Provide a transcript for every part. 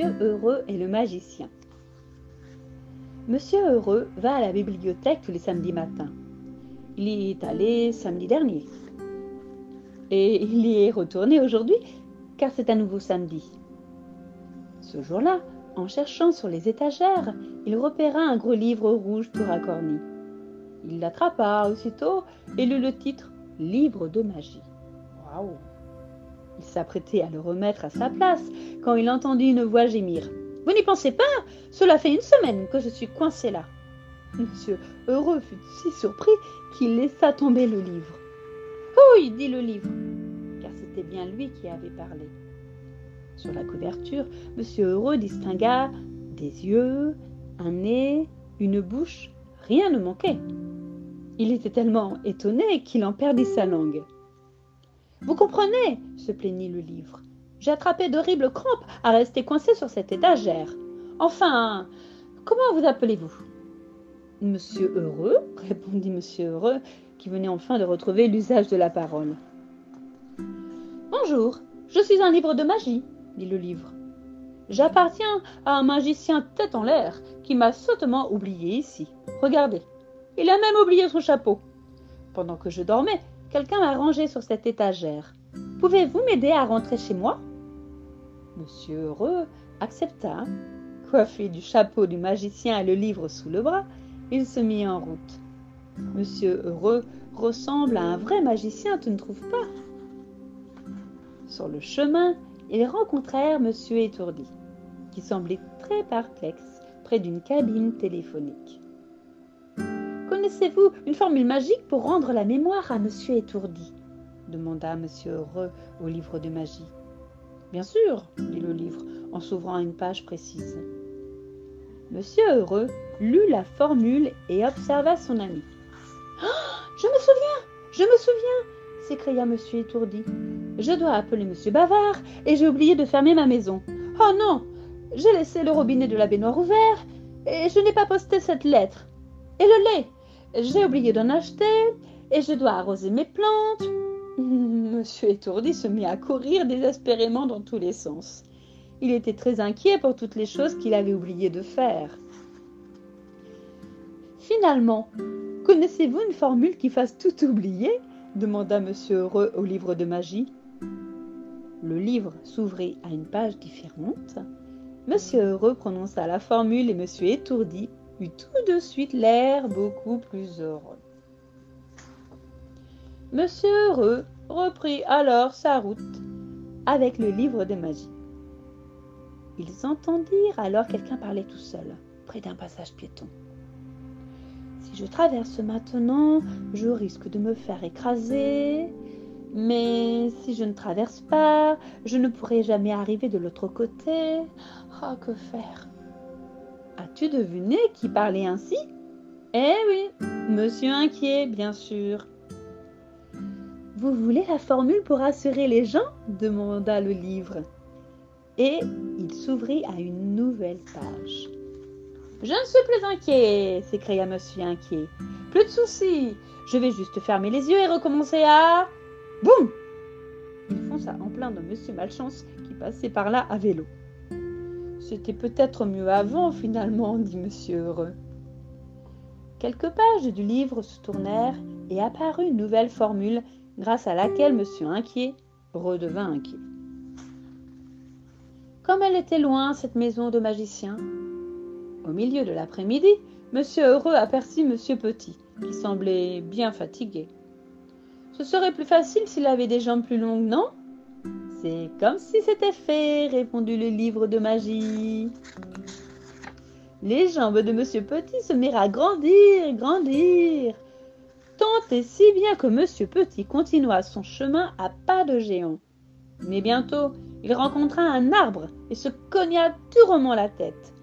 Monsieur Heureux et le magicien. Monsieur Heureux va à la bibliothèque tous les samedis matins. Il y est allé samedi dernier. Et il y est retourné aujourd'hui, car c'est un nouveau samedi. Ce jour-là, en cherchant sur les étagères, il repéra un gros livre rouge tout racorni. Il l'attrapa aussitôt et lut le titre Livre de magie. Waouh Il s'apprêtait à le remettre à sa place quand il entendit une voix gémir. Vous n'y pensez pas? Cela fait une semaine que je suis coincé là. Monsieur Heureux fut si surpris qu'il laissa tomber le livre. Oui, dit le livre, car c'était bien lui qui avait parlé. Sur la couverture, Monsieur Heureux distingua des yeux, un nez, une bouche, rien ne manquait. Il était tellement étonné qu'il en perdit sa langue. Vous comprenez se plaignit le livre. J'ai attrapé d'horribles crampes à rester coincé sur cette étagère. Enfin, comment vous appelez-vous? Monsieur Heureux, répondit Monsieur Heureux, qui venait enfin de retrouver l'usage de la parole. Bonjour, je suis un livre de magie, dit le livre. J'appartiens à un magicien tête en l'air qui m'a sottement oublié ici. Regardez. Il a même oublié son chapeau. Pendant que je dormais, quelqu'un m'a rangé sur cette étagère. Pouvez-vous m'aider à rentrer chez moi? Monsieur Heureux accepta. Coiffé du chapeau du magicien et le livre sous le bras, il se mit en route. Monsieur Heureux ressemble à un vrai magicien, tu ne trouves pas? Sur le chemin, ils rencontrèrent Monsieur Étourdi, qui semblait très perplexe près d'une cabine téléphonique. Connaissez-vous une formule magique pour rendre la mémoire à monsieur étourdi demanda monsieur Heureux au livre de magie. Bien sûr, dit le livre en s'ouvrant à une page précise. Monsieur Heureux lut la formule et observa son ami. Oh, je me souviens, je me souviens, s'écria monsieur étourdi. Je dois appeler monsieur Bavard et j'ai oublié de fermer ma maison. Oh non, j'ai laissé le robinet de la baignoire ouvert et je n'ai pas posté cette lettre. Et le lait? J'ai oublié d'en acheter et je dois arroser mes plantes. Monsieur étourdi se mit à courir désespérément dans tous les sens. Il était très inquiet pour toutes les choses qu'il avait oublié de faire. Finalement, connaissez-vous une formule qui fasse tout oublier? demanda Monsieur Heureux au livre de magie. Le livre s'ouvrit à une page différente. Monsieur Heureux prononça la formule et Monsieur Étourdi eut tout de suite l'air beaucoup plus heureux. Monsieur Heureux reprit alors sa route avec le livre de magie. Ils entendirent alors quelqu'un parler tout seul, près d'un passage piéton. Si je traverse maintenant, je risque de me faire écraser. Mais si je ne traverse pas, je ne pourrai jamais arriver de l'autre côté. Ah, que faire? As-tu deviné qui parlait ainsi? Eh oui, monsieur inquiet, bien sûr. Vous voulez la formule pour rassurer les gens? demanda le livre. Et il s'ouvrit à une nouvelle page. Je ne suis plus inquiet, s'écria monsieur inquiet. Plus de soucis. Je vais juste fermer les yeux et recommencer à. Boum Il fonça en plein dans monsieur Malchance qui passait par là à vélo. C'était peut-être mieux avant, finalement, dit Monsieur Heureux. Quelques pages du livre se tournèrent et apparut une nouvelle formule grâce à laquelle Monsieur Inquiet redevint inquiet. Comme elle était loin, cette maison de magicien, au milieu de l'après-midi, Monsieur Heureux aperçut Monsieur Petit, qui semblait bien fatigué. Ce serait plus facile s'il avait des jambes plus longues, non? C'est comme si c'était fait, répondit le livre de magie. Les jambes de Monsieur Petit se mirent à grandir, grandir. Tant et si bien que Monsieur Petit continua son chemin à pas de géant. Mais bientôt, il rencontra un arbre et se cogna durement la tête.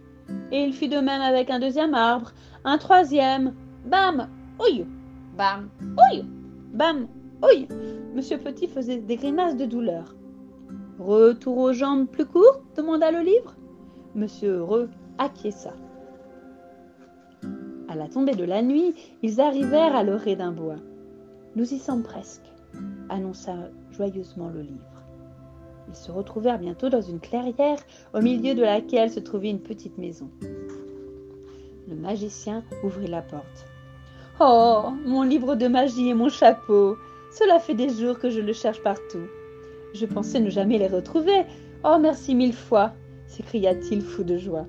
Et il fit de même avec un deuxième arbre, un troisième. Bam, ouille, bam, ouille, bam, ouille. Monsieur Petit faisait des grimaces de douleur. Retour aux jambes plus courtes demanda le livre. Monsieur Heureux acquiesça. À la tombée de la nuit, ils arrivèrent à l'orée d'un bois. Nous y sommes presque, annonça joyeusement le livre. Ils se retrouvèrent bientôt dans une clairière au milieu de laquelle se trouvait une petite maison. Le magicien ouvrit la porte. Oh, mon livre de magie et mon chapeau. Cela fait des jours que je le cherche partout. Je pensais ne jamais les retrouver. Oh, merci mille fois, s'écria-t-il fou de joie.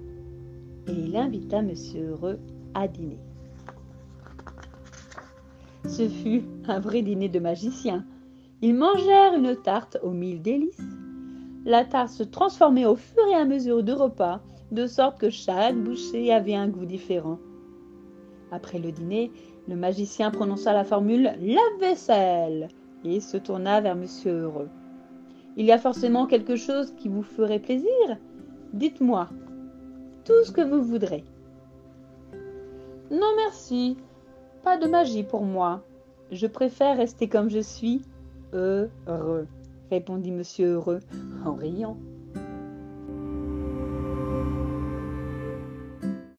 Et il invita Monsieur Heureux à dîner. Ce fut un vrai dîner de magicien. Ils mangèrent une tarte aux mille délices. La tarte se transformait au fur et à mesure du repas, de sorte que chaque bouchée avait un goût différent. Après le dîner, le magicien prononça la formule lave-vaisselle et se tourna vers Monsieur Heureux. Il y a forcément quelque chose qui vous ferait plaisir Dites-moi tout ce que vous voudrez. Non merci, pas de magie pour moi. Je préfère rester comme je suis, heureux, répondit Monsieur Heureux en riant.